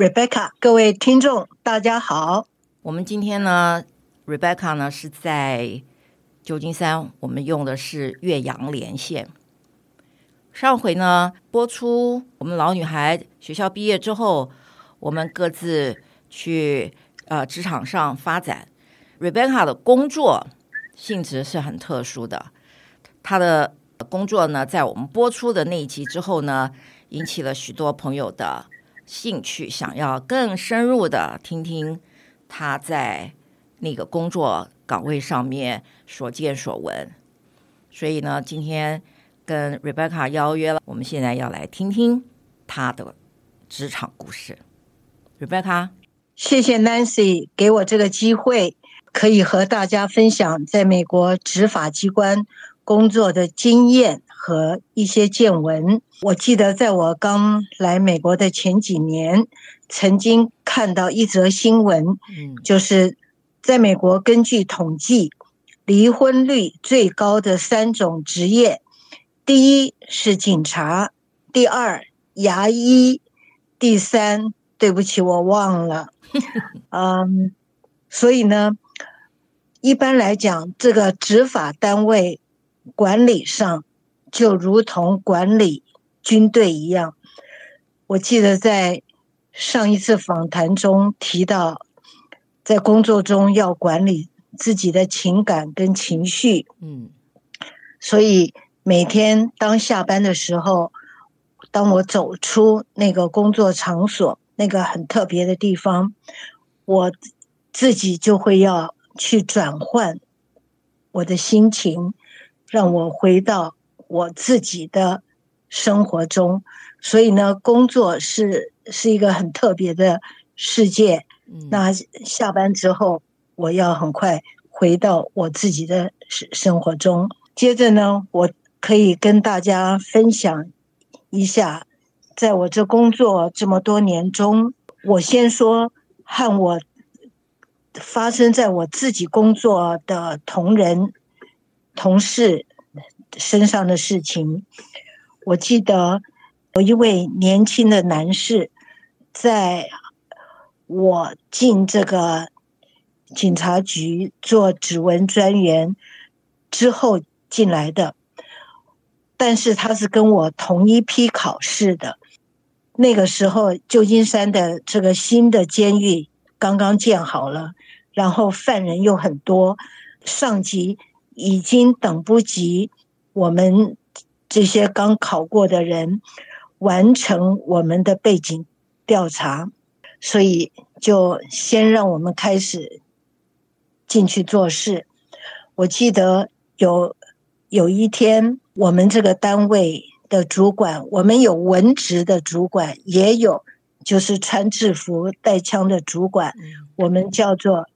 Rebecca，各位听众大家好。我们今天呢，Rebecca 呢是在旧金山，我们用的是越洋连线。上回呢播出，我们老女孩学校毕业之后，我们各自去呃职场上发展。Rebecca 的工作性质是很特殊的，她的工作呢，在我们播出的那一集之后呢，引起了许多朋友的兴趣，想要更深入的听听他在那个工作岗位上面所见所闻。所以呢，今天。跟 Rebecca 邀约了，我们现在要来听听他的职场故事。Rebecca，谢谢 Nancy 给我这个机会，可以和大家分享在美国执法机关工作的经验和一些见闻。我记得在我刚来美国的前几年，曾经看到一则新闻，嗯就是在美国根据统计，离婚率最高的三种职业。第一是警察，第二牙医，第三，对不起，我忘了。嗯，所以呢，一般来讲，这个执法单位管理上就如同管理军队一样。我记得在上一次访谈中提到，在工作中要管理自己的情感跟情绪。嗯，所以。每天当下班的时候，当我走出那个工作场所，那个很特别的地方，我自己就会要去转换我的心情，让我回到我自己的生活中。所以呢，工作是是一个很特别的世界。那下班之后，我要很快回到我自己的生生活中。接着呢，我。可以跟大家分享一下，在我这工作这么多年中，我先说和我发生在我自己工作的同仁、同事身上的事情。我记得有一位年轻的男士，在我进这个警察局做指纹专员之后进来的。但是他是跟我同一批考试的，那个时候旧金山的这个新的监狱刚刚建好了，然后犯人又很多，上级已经等不及我们这些刚考过的人完成我们的背景调查，所以就先让我们开始进去做事。我记得有有一天。我们这个单位的主管，我们有文职的主管，也有就是穿制服带枪的主管，我们叫做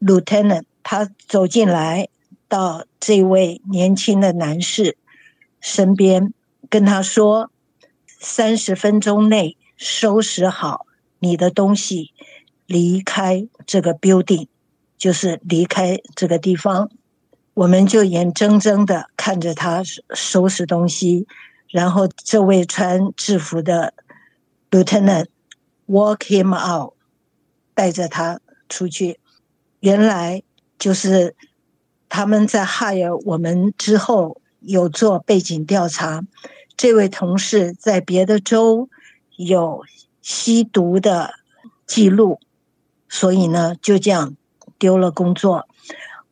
Lieutenant。他走进来，到这位年轻的男士身边，跟他说：“三十分钟内收拾好你的东西，离开这个 building，就是离开这个地方。”我们就眼睁睁的看着他收拾东西，然后这位穿制服的 lieutenant walk him out，带着他出去。原来就是他们在 hire 我们之后有做背景调查，这位同事在别的州有吸毒的记录，所以呢，就这样丢了工作。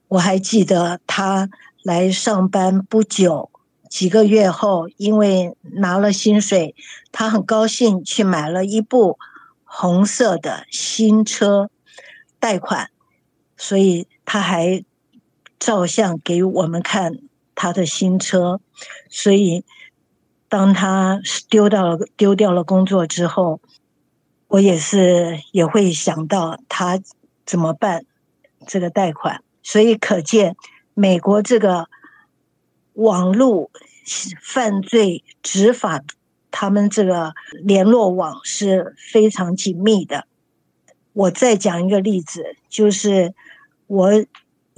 我还记得他来上班不久，几个月后，因为拿了薪水，他很高兴去买了一部红色的新车，贷款，所以他还照相给我们看他的新车。所以当他丢掉了丢掉了工作之后，我也是也会想到他怎么办这个贷款。所以可见美国这个。网络犯罪执法，他们这个联络网是非常紧密的。我再讲一个例子，就是我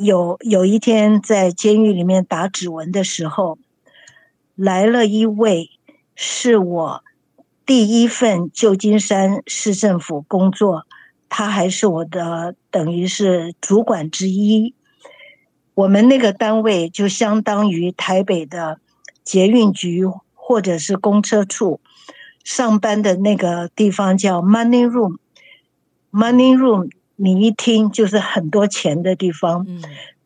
有有一天在监狱里面打指纹的时候，来了一位是我第一份旧金山市政府工作，他还是我的等于是主管之一。我们那个单位就相当于台北的捷运局或者是公车处，上班的那个地方叫 money room。money room 你一听就是很多钱的地方。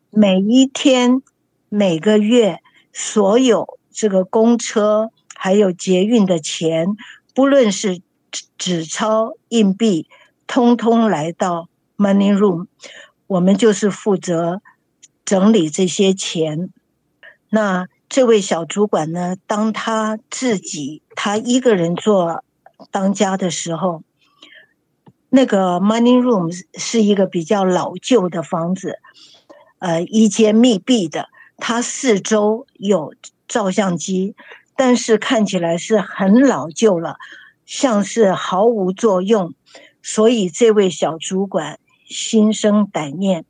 每一天、每个月，所有这个公车还有捷运的钱，不论是纸钞、硬币，通通来到 money room。我们就是负责。整理这些钱，那这位小主管呢，当他自己他一个人做当家的时候，那个 money room 是一个比较老旧的房子，呃，一间密闭的，它四周有照相机，但是看起来是很老旧了，像是毫无作用，所以这位小主管心生歹念，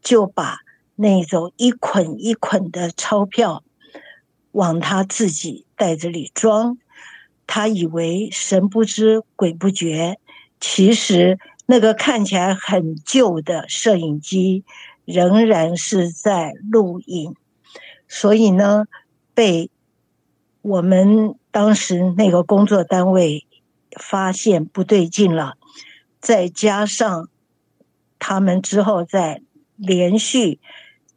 就把。那种一捆一捆的钞票往他自己袋子里装，他以为神不知鬼不觉，其实那个看起来很旧的摄影机仍然是在录影，所以呢，被我们当时那个工作单位发现不对劲了，再加上他们之后再连续。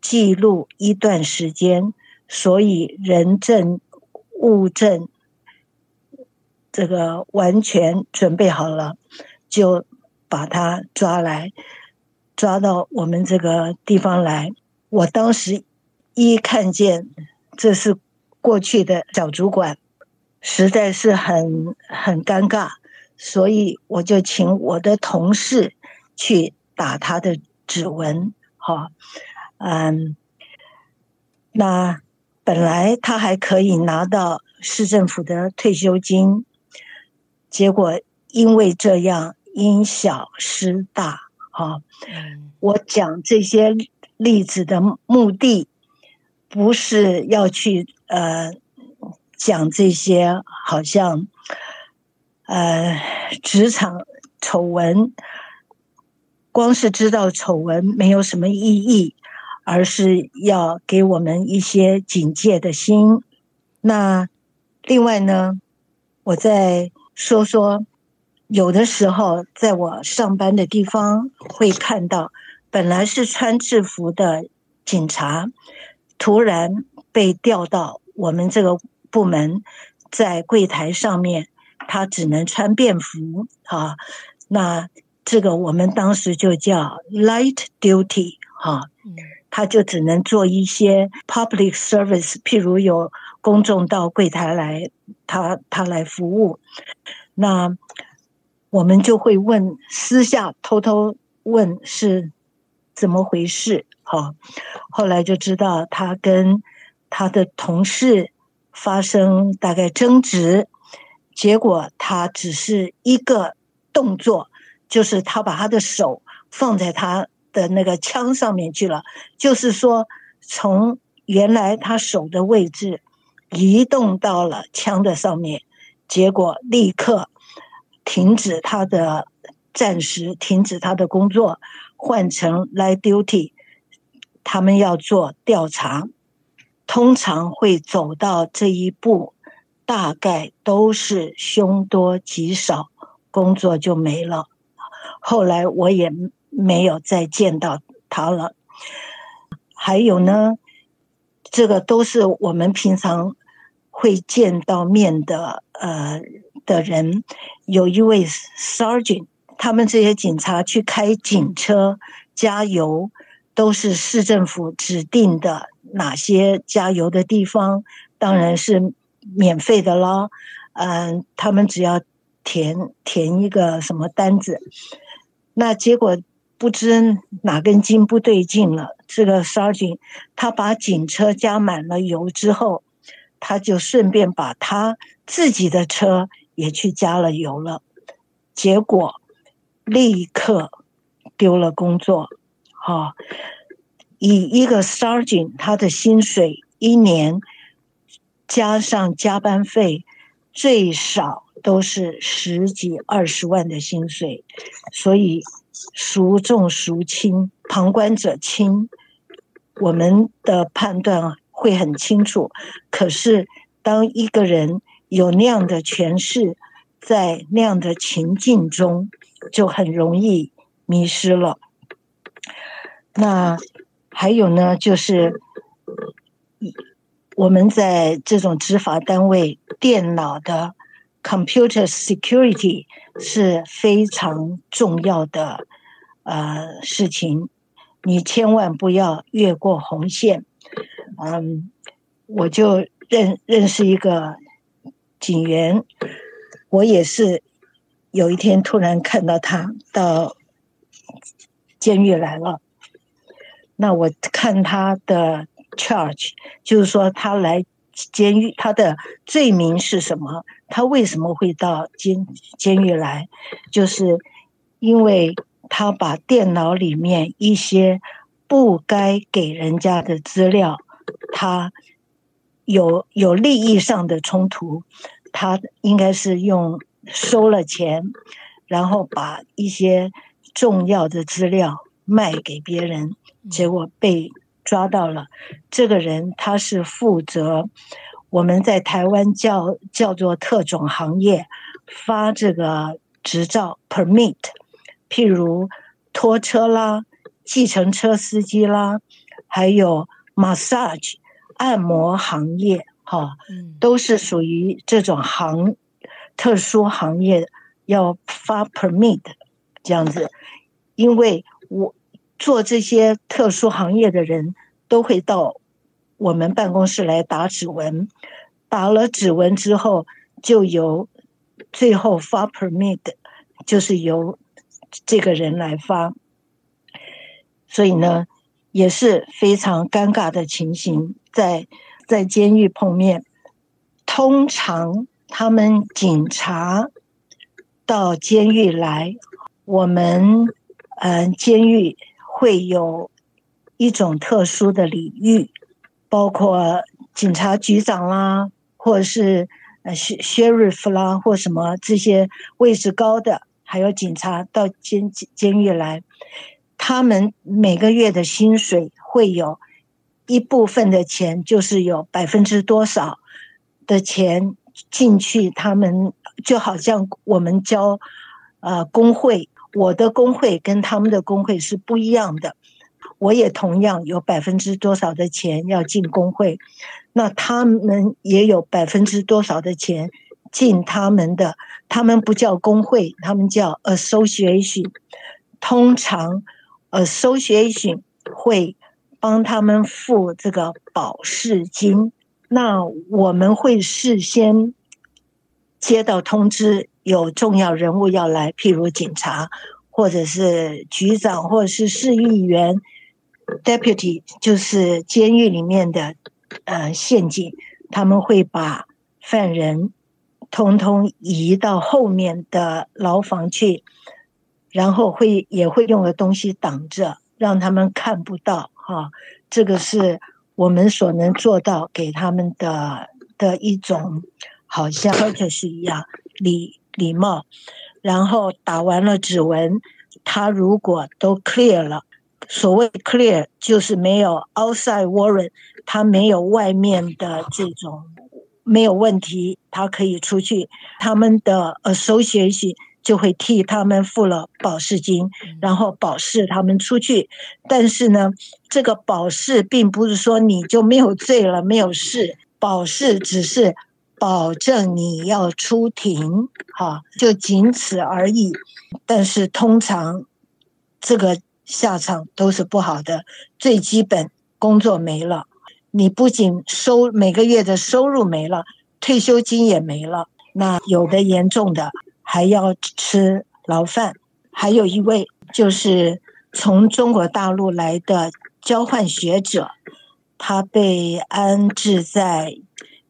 记录一段时间，所以人证物证这个完全准备好了，就把他抓来，抓到我们这个地方来。我当时一看见这是过去的小主管，实在是很很尴尬，所以我就请我的同事去打他的指纹，哈。嗯，那本来他还可以拿到市政府的退休金，结果因为这样因小失大啊。我讲这些例子的目的，不是要去呃讲这些好像呃职场丑闻，光是知道丑闻没有什么意义。而是要给我们一些警戒的心。那另外呢，我再说说，有的时候在我上班的地方会看到，本来是穿制服的警察，突然被调到我们这个部门，在柜台上面，他只能穿便服啊。那这个我们当时就叫 light duty 哈。他就只能做一些 public service，譬如有公众到柜台来，他他来服务。那我们就会问，私下偷偷问是怎么回事？好，后来就知道他跟他的同事发生大概争执，结果他只是一个动作，就是他把他的手放在他。的那个枪上面去了，就是说，从原来他手的位置移动到了枪的上面，结果立刻停止他的，暂时停止他的工作，换成 lie duty，他们要做调查，通常会走到这一步，大概都是凶多吉少，工作就没了。后来我也没有再见到他了。还有呢，这个都是我们平常会见到面的呃的人。有一位 sergeant，他们这些警察去开警车加油，都是市政府指定的哪些加油的地方，当然是免费的啦。嗯，他们只要填填一个什么单子，那结果不知哪根筋不对劲了。这个 sergeant 他把警车加满了油之后，他就顺便把他自己的车也去加了油了，结果立刻丢了工作。哈、以一个 sergeant 他的薪水一年加上加班费。最少都是十几二十万的薪水，所以孰重孰轻，旁观者清，我们的判断会很清楚。可是，当一个人有那样的诠释，在那样的情境中，就很容易迷失了。那还有呢，就是。我们在这种执法单位，电脑的 computer security 是非常重要的呃事情，你千万不要越过红线。嗯，我就认认识一个警员，我也是有一天突然看到他到监狱来了，那我看他的。Charge 就是说，他来监狱，他的罪名是什么？他为什么会到监监狱来？就是因为他把电脑里面一些不该给人家的资料，他有有利益上的冲突，他应该是用收了钱，然后把一些重要的资料卖给别人，结果被。抓到了这个人，他是负责我们在台湾叫叫做特种行业发这个执照 permit，譬如拖车啦、计程车司机啦，还有 massage 按摩行业，哈，都是属于这种行特殊行业要发 permit 这样子，因为我。做这些特殊行业的人都会到我们办公室来打指纹，打了指纹之后，就由最后发 permit，就是由这个人来发。所以呢，也是非常尴尬的情形，在在监狱碰面。通常他们警察到监狱来，我们嗯监狱。会有一种特殊的礼遇，包括警察局长啦，或者是呃 sheriff 啦，或什么这些位置高的，还有警察到监监狱来，他们每个月的薪水会有一部分的钱，就是有百分之多少的钱进去，他们就好像我们交呃工会。我的工会跟他们的工会是不一样的，我也同样有百分之多少的钱要进工会，那他们也有百分之多少的钱进他们的，他们不叫工会，他们叫 association。通常 association 会帮他们付这个保释金，那我们会事先接到通知。有重要人物要来，譬如警察，或者是局长，或者是市议员，deputy 就是监狱里面的呃县警，他们会把犯人通通移到后面的牢房去，然后会也会用个东西挡着，让他们看不到哈。这个是我们所能做到给他们的的一种，好像就是一样礼。礼貌，然后打完了指纹，他如果都 clear 了，所谓 clear 就是没有 outside warrant，他没有外面的这种没有问题，他可以出去。他们的 association 就会替他们付了保释金，然后保释他们出去。但是呢，这个保释并不是说你就没有罪了，没有事。保释只是保证你要出庭，哈，就仅此而已。但是通常这个下场都是不好的，最基本工作没了，你不仅收每个月的收入没了，退休金也没了。那有的严重的。还要吃牢饭，还有一位就是从中国大陆来的交换学者，他被安置在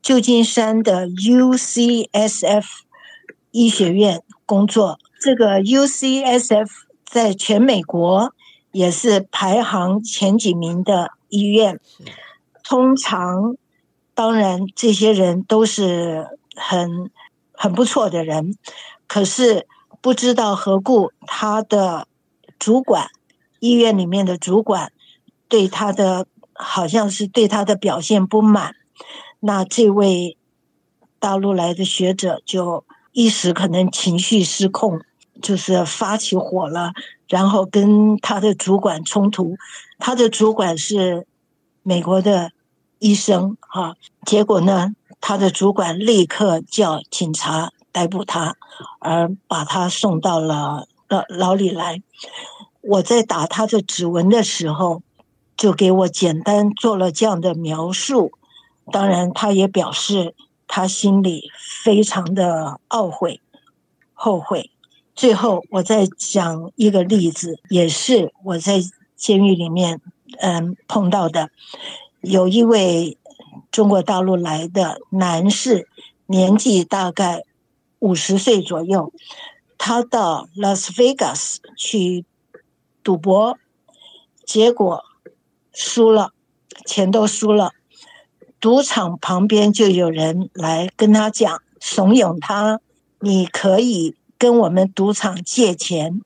旧金山的 UCSF 医学院工作。这个 UCSF 在全美国也是排行前几名的医院。通常，当然这些人都是很很不错的人。可是不知道何故，他的主管，医院里面的主管，对他的好像是对他的表现不满。那这位大陆来的学者就一时可能情绪失控，就是发起火了，然后跟他的主管冲突。他的主管是美国的医生，哈，结果呢，他的主管立刻叫警察。逮捕他，而把他送到了牢牢里来。我在打他的指纹的时候，就给我简单做了这样的描述。当然，他也表示他心里非常的懊悔、后悔。最后，我再讲一个例子，也是我在监狱里面嗯碰到的，有一位中国大陆来的男士，年纪大概。五十岁左右，他到拉斯维加斯去赌博，结果输了，钱都输了。赌场旁边就有人来跟他讲，怂恿他：“你可以跟我们赌场借钱，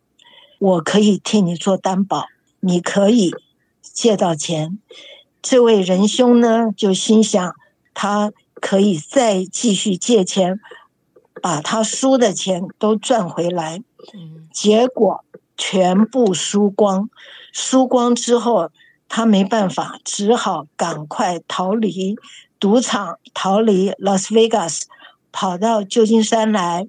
我可以替你做担保，你可以借到钱。”这位仁兄呢，就心想他可以再继续借钱。把他输的钱都赚回来，结果全部输光。输光之后，他没办法，只好赶快逃离赌场，逃离拉斯维加斯，跑到旧金山来，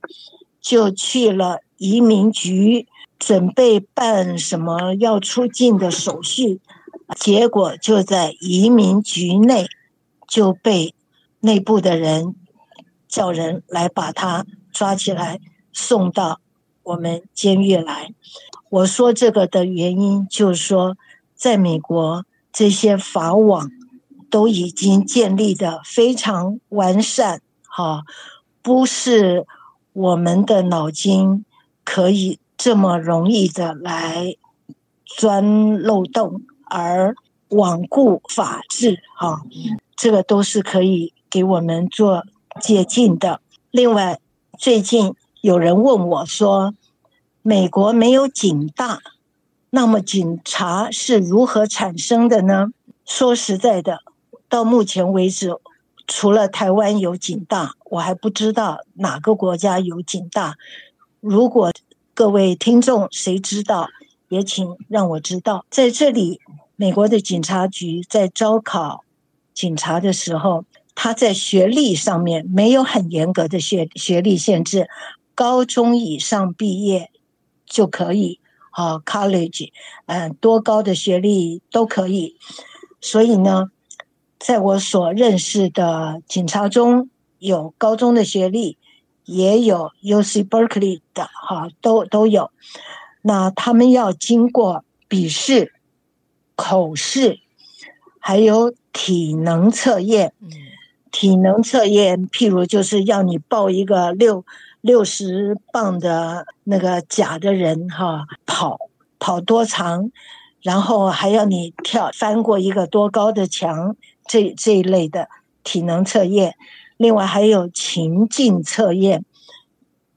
就去了移民局，准备办什么要出境的手续。结果就在移民局内就被内部的人。叫人来把他抓起来，送到我们监狱来。我说这个的原因，就是说，在美国这些法网都已经建立的非常完善，哈，不是我们的脑筋可以这么容易的来钻漏洞而罔顾法治，哈，这个都是可以给我们做。借鉴的。另外，最近有人问我说：“美国没有警大，那么警察是如何产生的呢？”说实在的，到目前为止，除了台湾有警大，我还不知道哪个国家有警大。如果各位听众谁知道，也请让我知道。在这里，美国的警察局在招考警察的时候。他在学历上面没有很严格的学学历限制，高中以上毕业就可以啊，college，嗯，多高的学历都可以。所以呢，在我所认识的警察中有高中的学历，也有 UC Berkeley 的哈，都都有。那他们要经过笔试、口试，还有体能测验。体能测验，譬如就是要你抱一个六六十磅的那个假的人哈，跑跑多长，然后还要你跳翻过一个多高的墙，这这一类的体能测验。另外还有情境测验，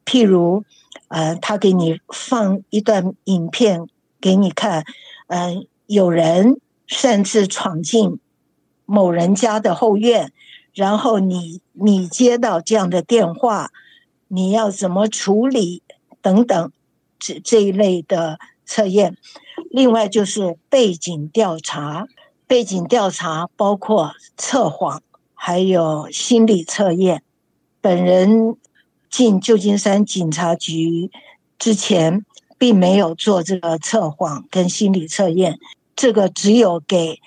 譬如呃，他给你放一段影片给你看，嗯、呃，有人擅自闯进某人家的后院。然后你你接到这样的电话，你要怎么处理等等这这一类的测验。另外就是背景调查，背景调查包括测谎，还有心理测验。本人进旧金山警察局之前，并没有做这个测谎跟心理测验，这个只有给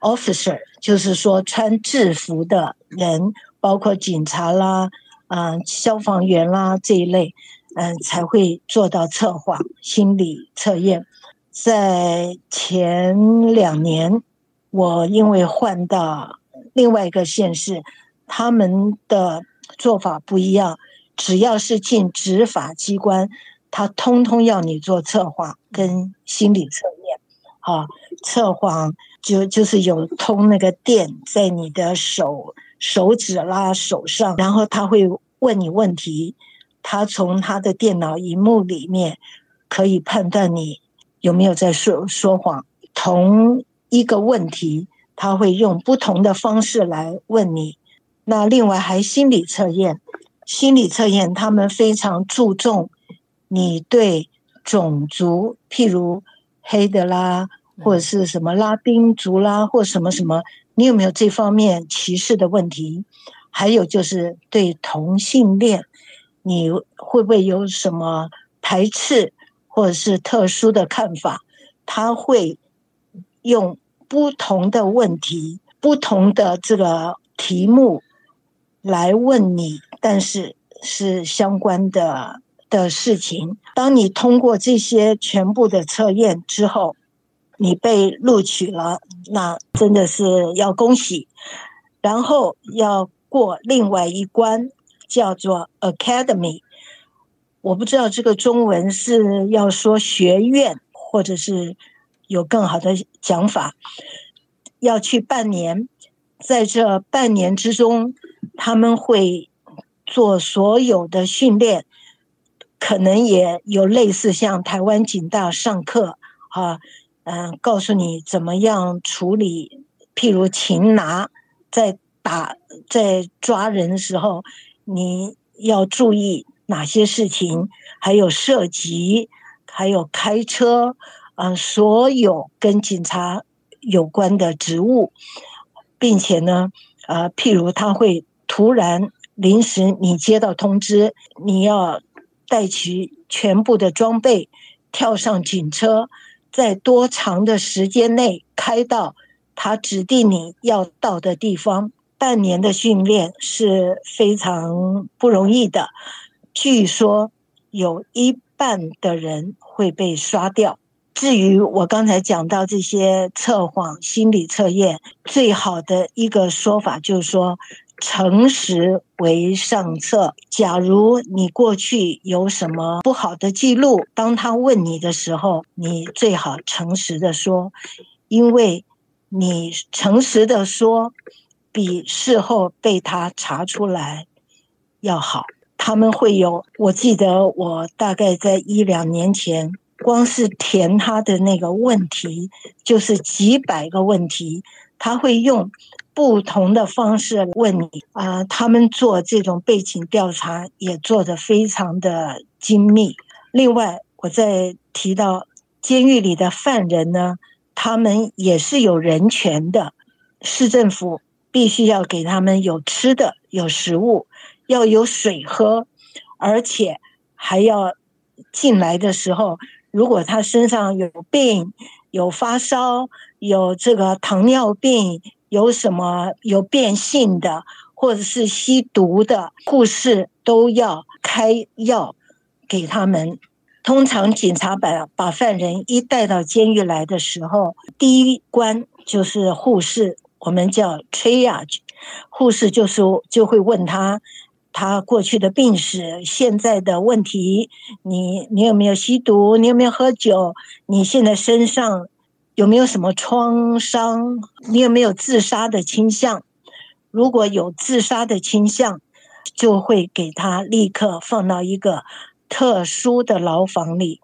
officer，就是说穿制服的人，包括警察啦、嗯、消防员啦这一类，嗯、才会做到测谎心理测验。在前两年，我因为换到另外一个县市，他们的做法不一样。只要是进执法机关，他通通要你做测谎跟心理测验。啊，测谎就就是有通那个电在你的手手指啦手上，然后他会问你问题，他从他的电脑荧幕里面可以判断你。有没有在说说谎？同一个问题，他会用不同的方式来问你。那另外还心理测验，心理测验他们非常注重你对种族，譬如黑的啦，或者是什么拉丁族啦，或什么什么，你有没有这方面歧视的问题？还有就是对同性恋，你会不会有什么排斥？或者是特殊的看法，他会用不同的问题、不同的这个题目来问你，但是是相关的的事情。当你通过这些全部的测验之后，你被录取了，那真的是要恭喜。然后要过另外一关，叫做 Academy。我不知道这个中文是要说学院，或者是有更好的讲法。要去半年，在这半年之中，他们会做所有的训练，可能也有类似像台湾警大上课啊，嗯，告诉你怎么样处理，譬如擒拿，在打在抓人的时候，你要注意。哪些事情，还有射击，还有开车，啊、所有跟警察有关的职务，并且呢，呃，譬如他会突然临时你接到通知，你要带齐全部的装备，跳上警车，在多长的时间内开到他指定你要到的地方。半年的训练是非常不容易的。据说有一半的人会被刷掉。至于我刚才讲到这些测谎心理测验，最好的一个说法就是说，诚实为上策。假如你过去有什么不好的记录，当他问你的时候，你最好诚实的说，因为你诚实的说，比事后被他查出来要好。他们会有，我记得我大概在一两年前，光是填他的那个问题，就是几百个问题，他会用不同的方式问你啊、他们做这种背景调查也做得非常的精密。另外，我再提到监狱里的犯人呢，他们也是有人权的，市政府必须要给他们有吃的，有食物。要有水喝，而且还要进来的时候，如果他身上有病、有发烧、有这个糖尿病、有什么有变性的，或者是吸毒的，护士都要开药给他们。通常警察把把犯人一带到监狱来的时候，第一关就是护士，我们叫 triage，护士就是就会问他。他过去的病史，现在的问题，你你有没有吸毒？你有没有喝酒？你现在身上有没有什么创伤？你有没有自杀的倾向？如果有自杀的倾向，就会给他立刻放到一个特殊的牢房里。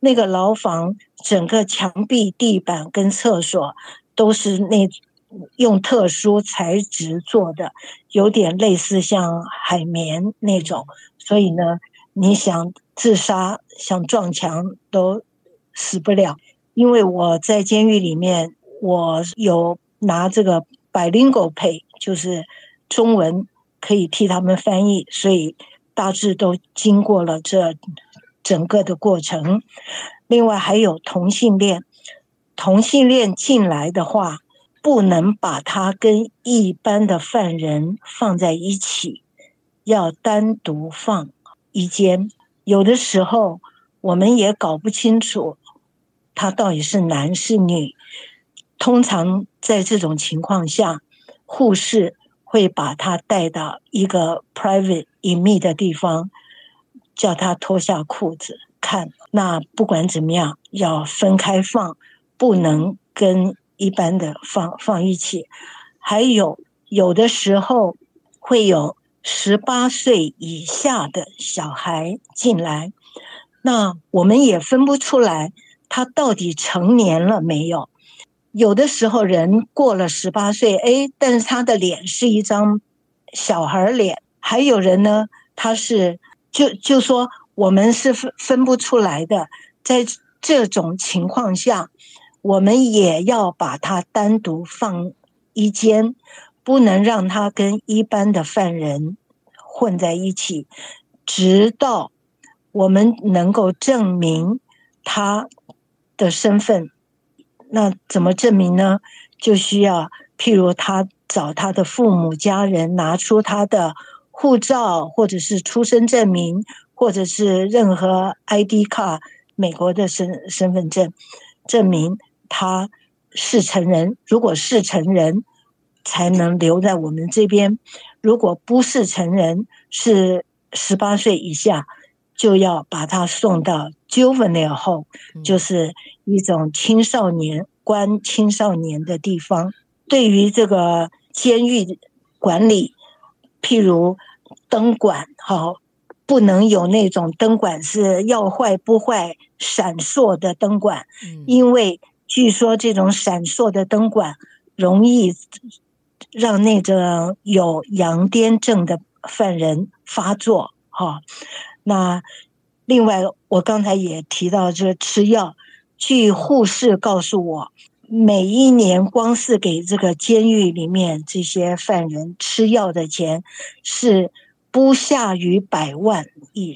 那个牢房整个墙壁、地板跟厕所都是那。用特殊材质做的，有点类似像海绵那种，所以呢，你想自杀，想撞墙都死不了。因为我在监狱里面，我有拿这个 bilingual pay，就是中文可以替他们翻译，所以大致都经过了这整个的过程。另外还有同性恋，同性恋进来的话，不能把他跟一般的犯人放在一起，要单独放一间。有的时候我们也搞不清楚他到底是男是女。通常在这种情况下，护士会把他带到一个 private 隐秘的地方，叫他脱下裤子看。那不管怎么样，要分开放，不能跟一般的放放一起。还有有的时候会有。十八岁以下的小孩进来，那我们也分不出来他到底成年了没有。有的时候人过了十八岁，哎，但是他的脸是一张小孩脸。还有人呢，他是就就说我们是分分不出来的。在这种情况下，我们也要把他单独放一间。不能让他跟一般的犯人混在一起，直到我们能够证明他的身份。那怎么证明呢？就需要譬如他找他的父母家人拿出他的护照，或者是出生证明，或者是任何 ID 卡，美国的身身份证，证明他是成人。如果是成人，才能留在我们这边。如果不是成人，是十八岁以下，就要把他送到 juvenile home，就是一种青少年关青少年的地方。对于这个监狱管理，譬如灯管，好，不能有那种灯管是要坏不坏、闪烁的灯管，因为据说这种闪烁的灯管容易。让那个有羊癫症的犯人发作，哈。那另外，我刚才也提到这吃药，据护士告诉我，每一年光是给这个监狱里面这些犯人吃药的钱是不下于百万以，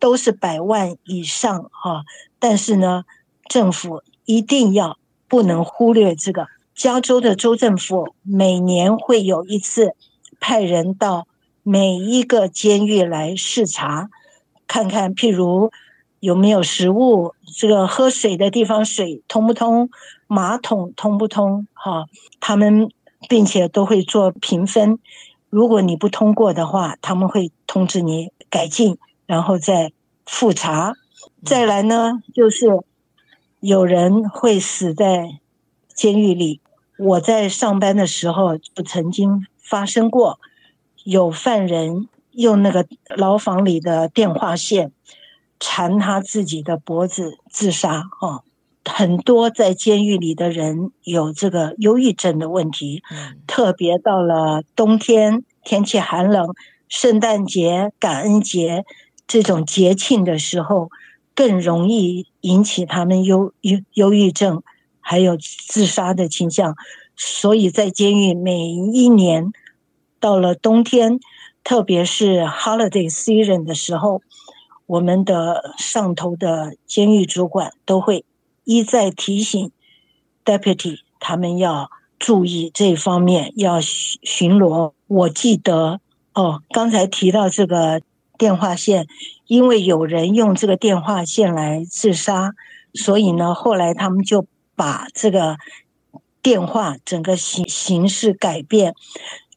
都是百万以上，哈。但是呢，政府一定要不能忽略这个。加州的州政府每年会有一次派人到每一个监狱来视察，看看譬如有没有食物，这个喝水的地方水通不通，马桶通不通，哈，他们并且都会做评分，如果你不通过的话，他们会通知你改进，然后再复查。再来呢，就是有人会死在监狱里。我在上班的时候就曾经发生过，有犯人用那个牢房里的电话线缠他自己的脖子自杀。哦，很多在监狱里的人有这个忧郁症的问题，特别到了冬天天气寒冷，圣诞节、感恩节这种节庆的时候，更容易引起他们忧忧忧郁症。还有自杀的倾向，所以在监狱每一年到了冬天，特别是 holiday season 的时候，我们的上头的监狱主管都会一再提醒 deputy 他们要注意这方面，要巡巡逻。我记得哦，刚才提到这个电话线，因为有人用这个电话线来自杀，所以呢，后来他们就。把这个电话整个形形式改变，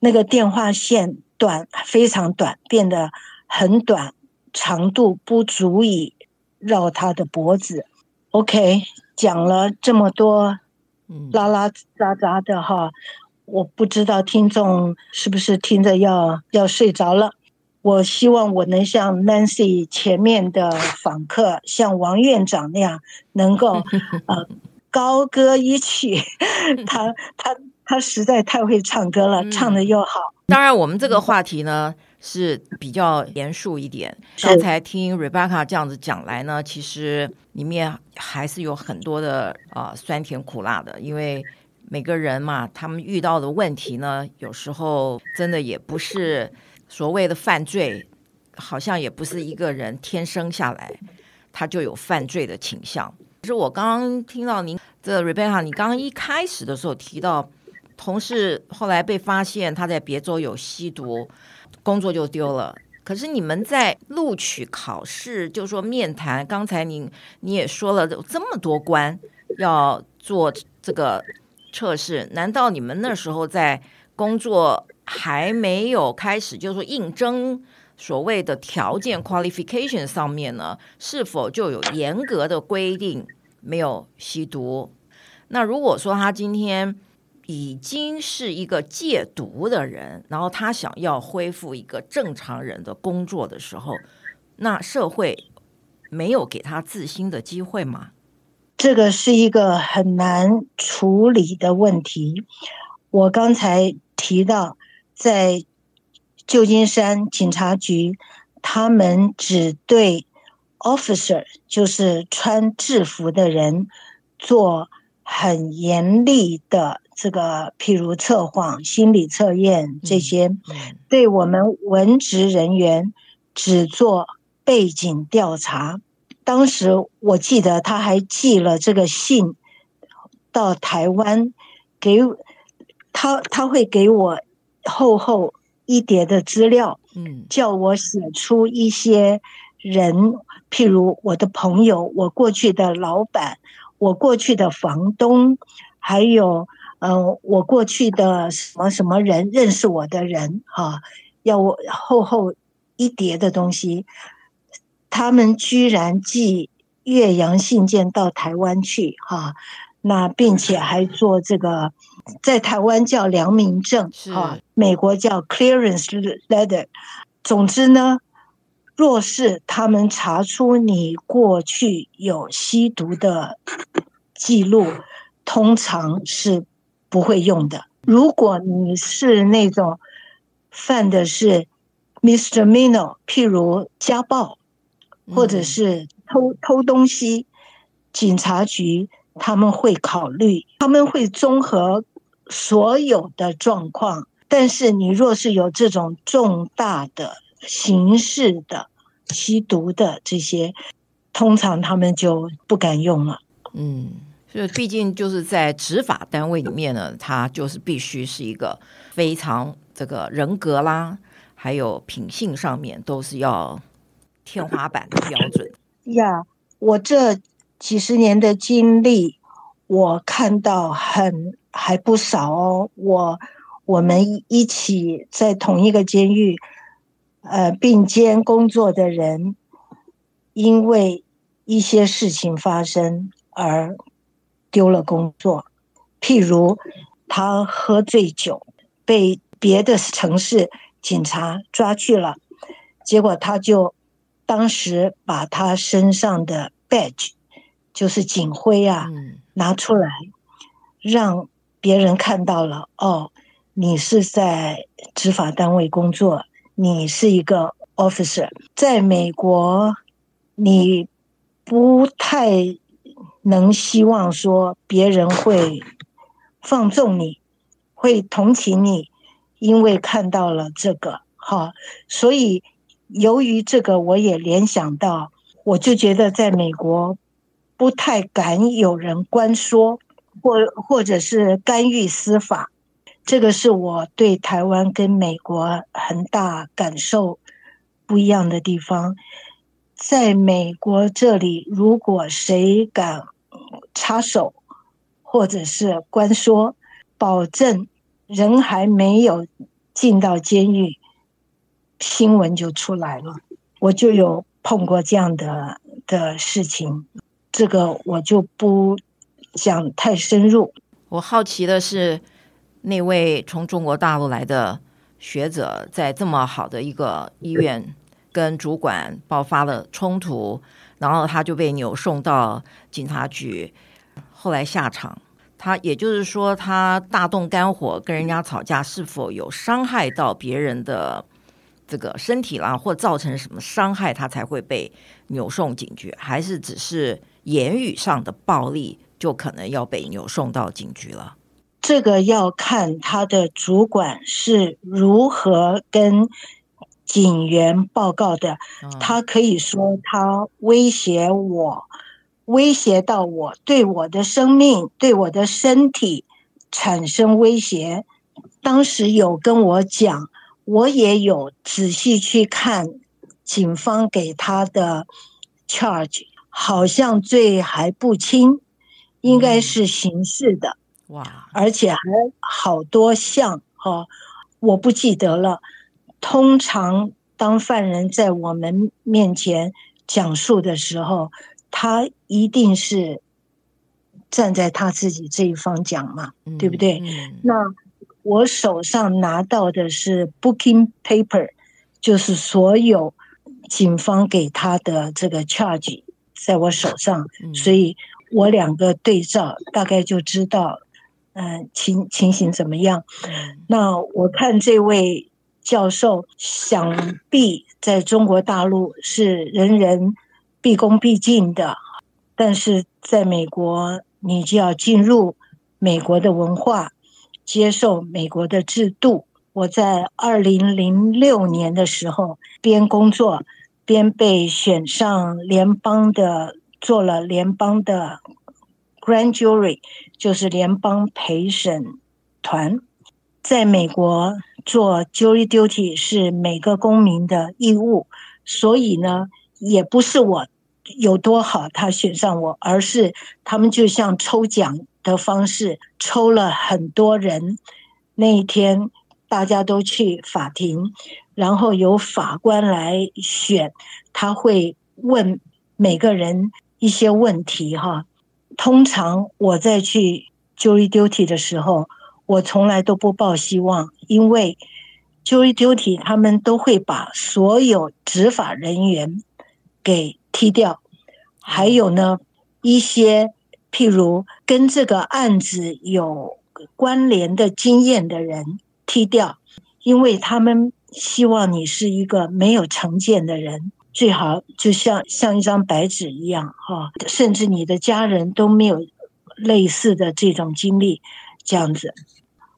那个电话线短非常短，变得很短，长度不足以绕他的脖子。OK，讲了这么多，拉拉杂杂的哈，我不知道听众是不是听着要要睡着了。我希望我能像 Nancy 前面的访客，像王院长那样，能够 呃。高歌一曲，他他他实在太会唱歌了，嗯、唱的又好。当然，我们这个话题呢，是比较严肃一点。刚才听 Rebecca 这样子讲来呢，其实里面还是有很多的啊、呃、酸甜苦辣的，因为每个人嘛，他们遇到的问题呢，有时候真的也不是所谓的犯罪，好像也不是一个人天生下来他就有犯罪的倾向。其实我刚刚听到您这 Rebecca，你刚刚一开始的时候提到同事后来被发现他在别州有吸毒。工作就丢了。可是你们在录取考试，就说面谈，刚才您你也说了，这么多关要做这个测试，难道你们那时候在工作还没有开始，就是说应征所谓的条件 qualification 上面呢，是否就有严格的规定没有吸毒？那如果说他今天。已经是一个戒毒的人，然后他想要恢复一个正常人的工作的时候，那社会没有给他自新的机会吗？这个是一个很难处理的问题。我刚才提到，在旧金山警察局，他们只对 officer，就是穿制服的人，做很严厉的。这个，譬如测谎、心理测验这些，对我们文职人员只做背景调查。当时我记得他还寄了这个信到台湾，给他他会给我厚厚一叠的资料，嗯，叫我写出一些人，譬如我的朋友、我过去的老板、我过去的房东，还有。嗯、呃，我过去的什么什么人认识我的人哈、啊，要我厚厚一叠的东西，他们居然寄越洋信件到台湾去哈、啊，那并且还做这个，在台湾叫良民证哈，美国叫 clearance letter。总之呢，若是他们查出你过去有吸毒的记录，通常是。不会用的。如果你是那种犯的是 misdemeanor，譬如家暴，或者是偷偷东西，警察局他们会考虑，他们会综合所有的状况。但是你若是有这种重大的刑事的吸毒的这些，通常他们就不敢用了。嗯。就毕竟就是在执法单位里面呢，他就是必须是一个非常这个人格啦，还有品性上面都是要天花板的标准。呀，我这几十年的经历，我看到很还不少哦。我我们一起在同一个监狱，呃，并肩工作的人，因为一些事情发生而。丢了工作，譬如他喝醉酒，被别的城市警察抓去了，结果他就当时把他身上的 badge，就是警徽啊，拿出来，让别人看到了。哦，你是在执法单位工作，你是一个 officer。在美国，你不太。能希望说别人会放纵你，会同情你，因为看到了这个哈，所以由于这个，我也联想到，我就觉得在美国不太敢有人关说，或或者是干预司法，这个是我对台湾跟美国很大感受不一样的地方。在美国这里，如果谁敢。插手，或者是关说，保证人还没有进到监狱，新闻就出来了。我就有碰过这样的的事情，这个我就不讲太深入。我好奇的是，那位从中国大陆来的学者，在这么好的一个医院，跟主管爆发了冲突。然后他就被扭送到警察局，后来下场。他也就是说，他大动肝火跟人家吵架，是否有伤害到别人的这个身体啦，或造成什么伤害，他才会被扭送警局，还是只是言语上的暴力就可能要被扭送到警局了？这个要看他的主管是如何跟警员报告的。他可以说他威胁我，威胁到我，对我的生命，对我的身体产生威胁。当时有跟我讲。我也有仔细去看警方给他的 charge，好像罪还不轻，应该是刑事的。哇！而且还好多项哦，我不记得了。通常当犯人在我们面前讲述的时候，他一定是站在他自己这一方讲嘛，嗯、对不对？嗯、那。我手上拿到的是 booking paper，就是所有警方给他的这个 charge 在我手上，所以我两个对照，大概就知道，嗯、呃，情情形怎么样。那我看这位教授，想必在中国大陆是人人毕恭毕敬的，但是在美国，你就要进入美国的文化。接受美国的制度。我在二零零六年的时候，边工作边被选上联邦的，做了联邦的 Grand Jury，就是联邦陪审团。在美国做 Jury Duty 是每个公民的义务，所以呢，也不是我有多好，他选上我，而是他们就像抽奖。的方式抽了很多人，那一天大家都去法庭，然后由法官来选，他会问每个人一些问题哈。通常我在去 jury duty 的时候，我从来都不抱希望，因为 jury duty 他们都会把所有执法人员给踢掉，还有呢一些。譬如跟这个案子有关联的经验的人踢掉，因为他们希望你是一个没有成见的人，最好就像像一张白纸一样哈，甚至你的家人都没有类似的这种经历，这样子，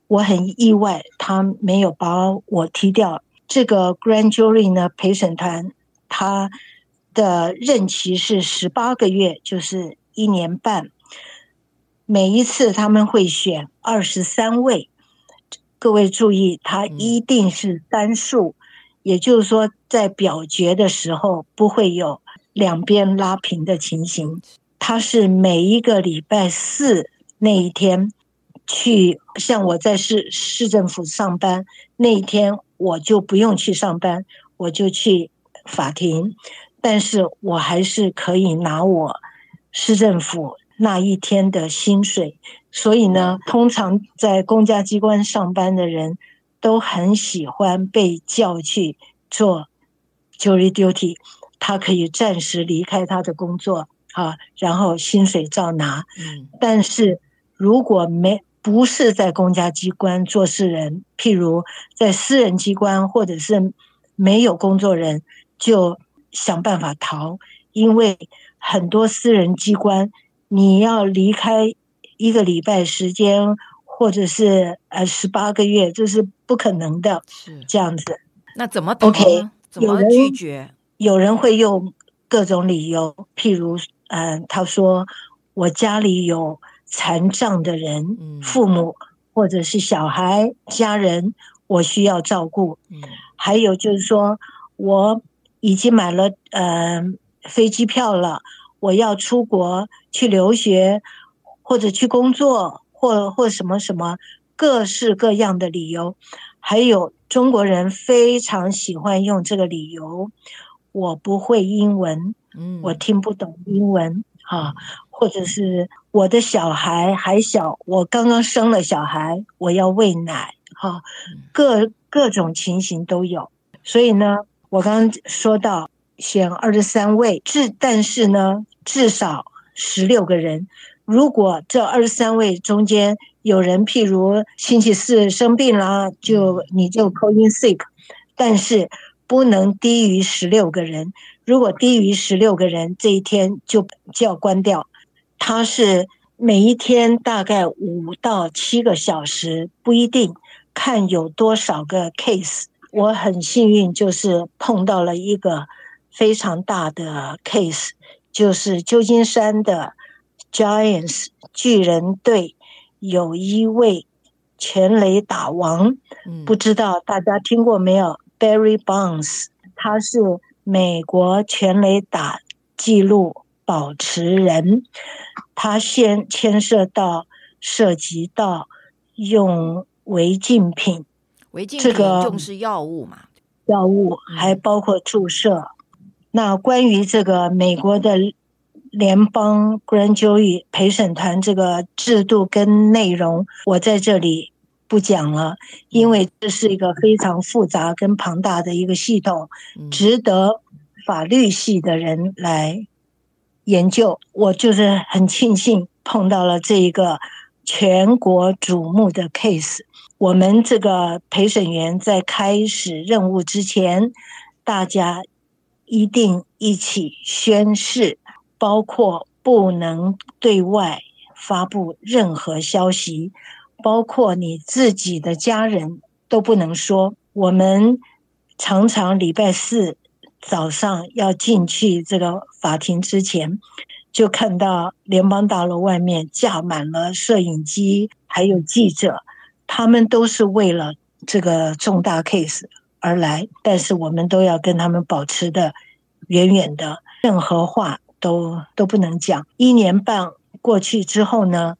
我很意外，他没有把我踢掉。这个 Grand Jury 呢，陪审团，他的任期是十八个月，就是一年半。每一次他们会选二十三位，各位注意，他一定是单数，也就是说，在表决的时候不会有两边拉平的情形。他是每一个礼拜四那一天去，像我在市市政府上班那一天，我就不用去上班，我就去法庭，但是我还是可以拿我市政府。那一天的薪水，所以呢，通常在公家机关上班的人都很喜欢被叫去做 jury duty，他可以暂时离开他的工作啊，然后薪水照拿。嗯，但是如果没不是在公家机关做事人，譬如在私人机关或者是没有工作人，就想办法逃，因为很多私人机关。你要离开一个礼拜时间，或者是呃十八个月，这是不可能的。是这样子。那怎么 OK？怎么拒绝？有人会用各种理由，譬如，嗯、呃，他说我家里有残障的人，嗯、父母或者是小孩、家人，我需要照顾。嗯、还有就是说我已经买了呃飞机票了。我要出国去留学，或者去工作，或或什么什么各式各样的理由，还有中国人非常喜欢用这个理由。我不会英文，嗯，我听不懂英文，啊，或者是我的小孩还小，我刚刚生了小孩，我要喂奶，哈，各各种情形都有。所以呢，我刚刚说到。选二十三位，至但是呢，至少十六个人。如果这二十三位中间有人，譬如星期四生病了，就你就 call in sick。但是不能低于十六个人。如果低于十六个人，这一天就就要关掉。它是每一天大概五到七个小时，不一定看有多少个 case。我很幸运，就是碰到了一个非常大的 case，就是旧金山的 Giants 巨人队有一位全垒打王，不知道大家听过没有？Barry Bonds，他是美国全垒打纪录保持人，他先牵涉到涉及到用违禁品。违禁品就是药物嘛，这个、药物还包括注射。那关于这个美国的联邦 Grand Jury 陪审团这个制度跟内容，我在这里不讲了，因为这是一个非常复杂跟庞大的一个系统，值得法律系的人来研究。我就是很庆幸碰到了这一个全国瞩目的 case。我们这个陪审员在开始任务之前，大家一定一起宣誓，包括不能对外发布任何消息，包括你自己的家人都不能说。我们常常礼拜四早上要进去这个法庭之前，就看到联邦大楼外面架满了摄影机，还有记者。他们都是为了这个重大 case 而来，但是我们都要跟他们保持的远远的，任何话都都不能讲。一年半过去之后呢，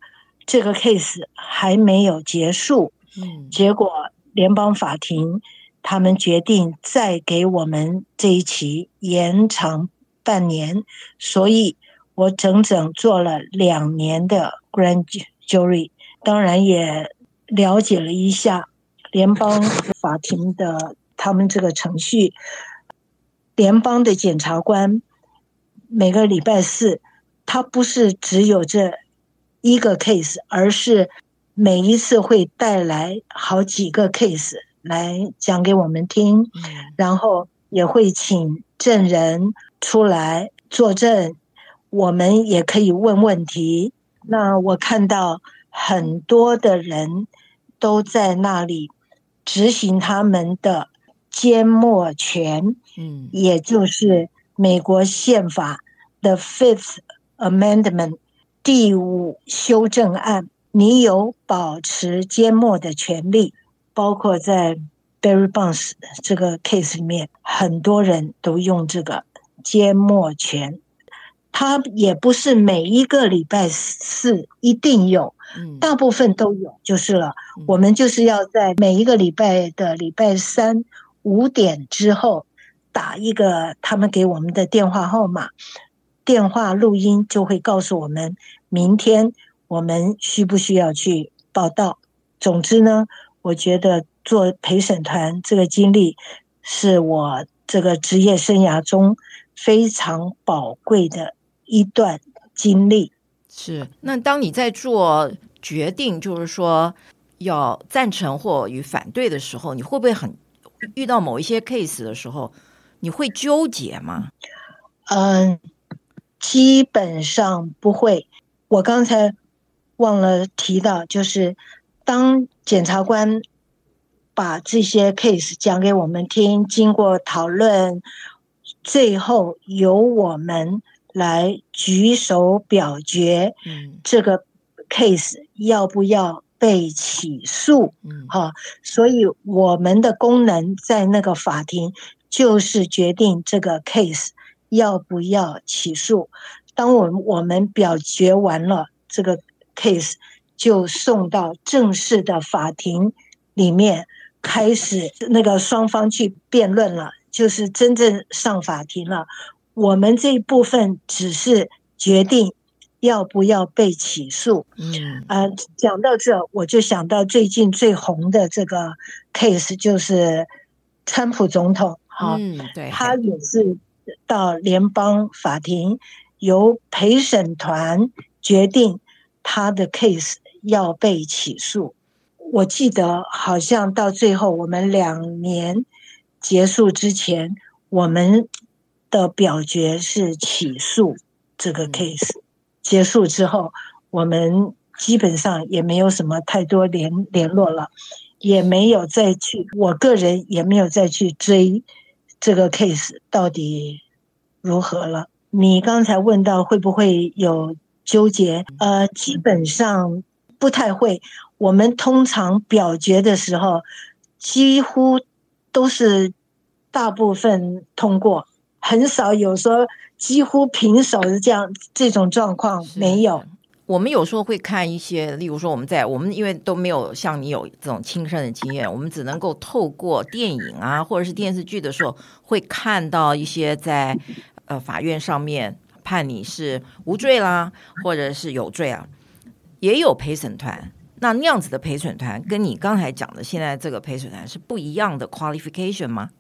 这个 case 还没有结束，嗯，结果联邦法庭他们决定再给我们这一期延长半年，所以我整整做了两年的 grand jury，当然也。了解了一下联邦法庭的他们这个程序，联邦的检察官每个礼拜四，他不是只有这一个 case，而是每一次会带来好几个 case 来讲给我们听，然后也会请证人出来作证，我们也可以问问题。那我看到很多的人。都在那里执行他们的缄默权，嗯，也就是美国宪法的 Fifth Amendment 第五修正案，你有保持缄默的权利。包括在 Barry Bonds 这个 case 里面，很多人都用这个缄默权。他也不是每一个礼拜四一定有，大部分都有就是了。我们就是要在每一个礼拜的礼拜三五点之后打一个他们给我们的电话号码，电话录音就会告诉我们明天我们需不需要去报道。总之呢，我觉得做陪审团这个经历是我这个职业生涯中非常宝贵的。一段经历是，那当你在做决定，就是说要赞成或与反对的时候，你会不会很遇到某一些 case 的时候，你会纠结吗？嗯，基本上不会。我刚才忘了提到，就是当检察官把这些 case 讲给我们听，经过讨论，最后由我们。来举手表决，这个 case 要不要被起诉？嗯，哈，所以我们的功能在那个法庭就是决定这个 case 要不要起诉。当我们我们表决完了，这个 case 就送到正式的法庭里面，开始那个双方去辩论了，就是真正上法庭了。我们这一部分只是决定要不要被起诉。嗯，啊，讲到这，我就想到最近最红的这个 case，就是川普总统。哈，嗯，对，他也是到联邦法庭，由陪审团决定他的 case 要被起诉。我记得好像到最后，我们两年结束之前，我们的表决是起诉这个 case。结束之后，我们基本上也没有什么太多联联络了，也没有再去，我个人也没有再去追这个 case 到底如何了。你刚才问到会不会有纠结？呃，基本上不太会。我们通常表决的时候，几乎都是大部分通过，很少有说。几乎平手的这样这种状况没有。我们有时候会看一些，例如说我们在我们因为都没有像你有这种亲身的经验，我们只能够透过电影啊或者是电视剧的时候，会看到一些在呃法院上面判你是无罪啦，或者是有罪啊，也有陪审团。那那样子的陪审团跟你刚才讲的现在这个陪审团是不一样的 qualification 吗？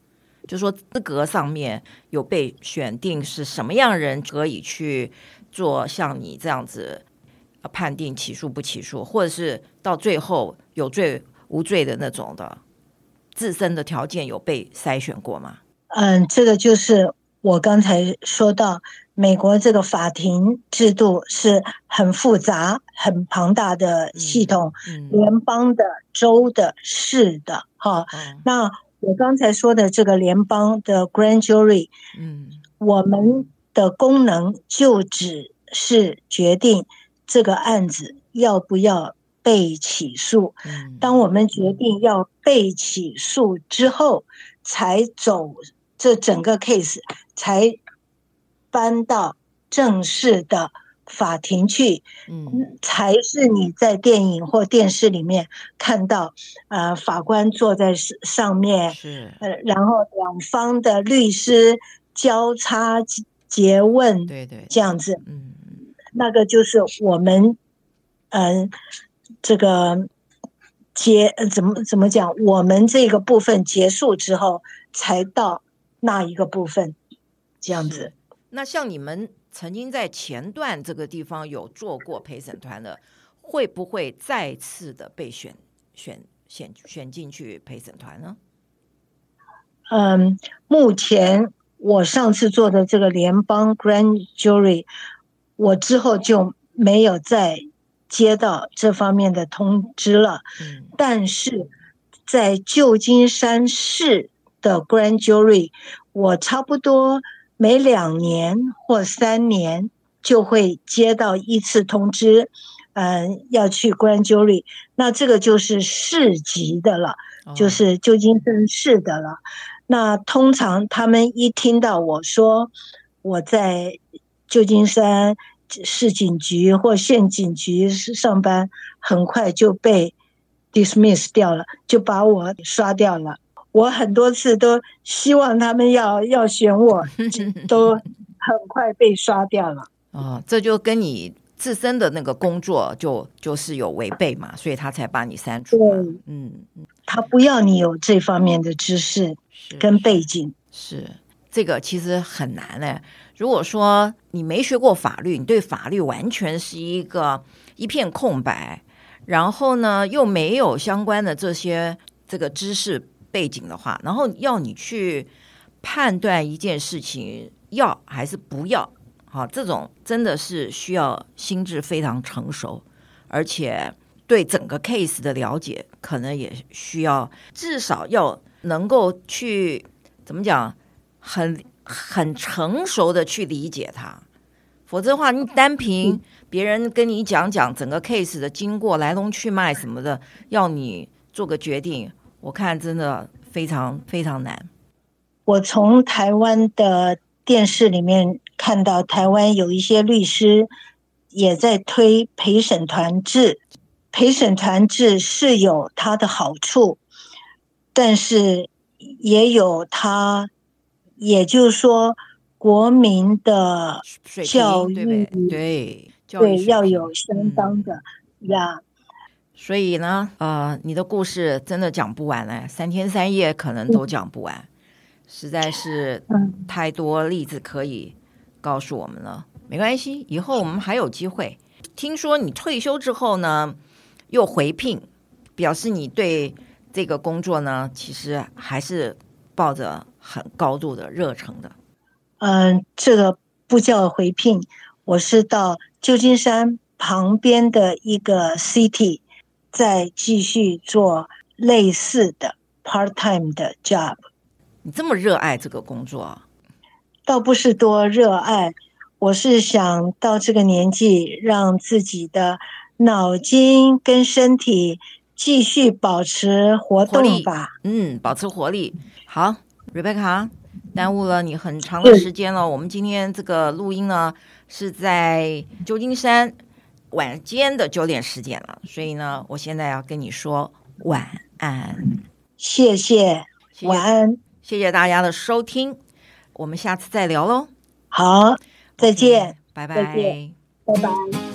就说资格上面有被选定是什么样人可以去做像你这样子判定起诉不起诉，或者是到最后有罪无罪的那种的自身的条件有被筛选过吗？嗯，这个就是我刚才说到，美国这个法庭制度是很复杂、很庞大的系统，嗯嗯、联邦的、州的、市的，哈，嗯、那。我刚才说的这个联邦的 Grand Jury，嗯，我们的功能就只是决定这个案子要不要被起诉。当我们决定要被起诉之后，才走这整个 case，才搬到正式的。法庭去，嗯，才是你在电影或电视里面看到，呃，法官坐在上面，是，呃，然后两方的律师交叉詰问，对对，这样子，嗯，那个就是我们，嗯、呃，这个结怎么怎么讲？我们这个部分结束之后，才到那一个部分，这样子。那像你们。曾经在前段这个地方有做过陪审团的，会不会再次的被选选选选进去陪审团呢？嗯，目前我上次做的这个联邦 Grand Jury，我之后就没有再接到这方面的通知了。嗯，但是在旧金山市的 Grand Jury，我差不多。每两年或三年就会接到一次通知，嗯，要去 Grand Jury，那这个就是市级的了，就是旧金山市的了。那通常他们一听到我说我在旧金山市警局或县警局上班，很快就被 dismiss 掉了，就把我刷掉了。我很多次都希望他们要要选我，都很快被刷掉了。哦，这就跟你自身的那个工作就就是有违背嘛，所以他才把你删除。对，嗯，他不要你有这方面的知识跟背景。是，是这个其实很难嘞。如果说你没学过法律，你对法律完全是一个一片空白，然后呢又没有相关的这些这个知识。背景的话，然后要你去判断一件事情要还是不要，好，这种真的是需要心智非常成熟，而且对整个 case 的了解，可能也需要至少要能够去怎么讲，很很成熟的去理解它，否则的话，你单凭别人跟你讲讲整个 case 的经过、来龙去脉什么的，要你做个决定。我看真的非常非常难。我从台湾的电视里面看到，台湾有一些律师也在推陪审团制。陪审团制是有它的好处，但是也有它，也就是说，国民的教育对对，对要有相当的呀。所以呢，呃，你的故事真的讲不完嘞，三天三夜可能都讲不完，实在是太多例子可以告诉我们了。没关系，以后我们还有机会。听说你退休之后呢，又回聘，表示你对这个工作呢，其实还是抱着很高度的热忱的。嗯，这个不叫回聘，我是到旧金山旁边的一个 city，再继续做类似的 part time 的 job。你这么热爱这个工作？倒不是多热爱，我是想到这个年纪，让自己的脑筋跟身体继续保持活动吧。嗯，保持活力。好，Rebecca。耽误了你很长的时间了。我们今天这个录音呢，是在旧金山晚间的九点十点了，所以呢，我现在要跟你说晚安。谢谢，晚安，谢谢大家的收听，我们下次再聊喽。好，再见，拜拜，拜拜。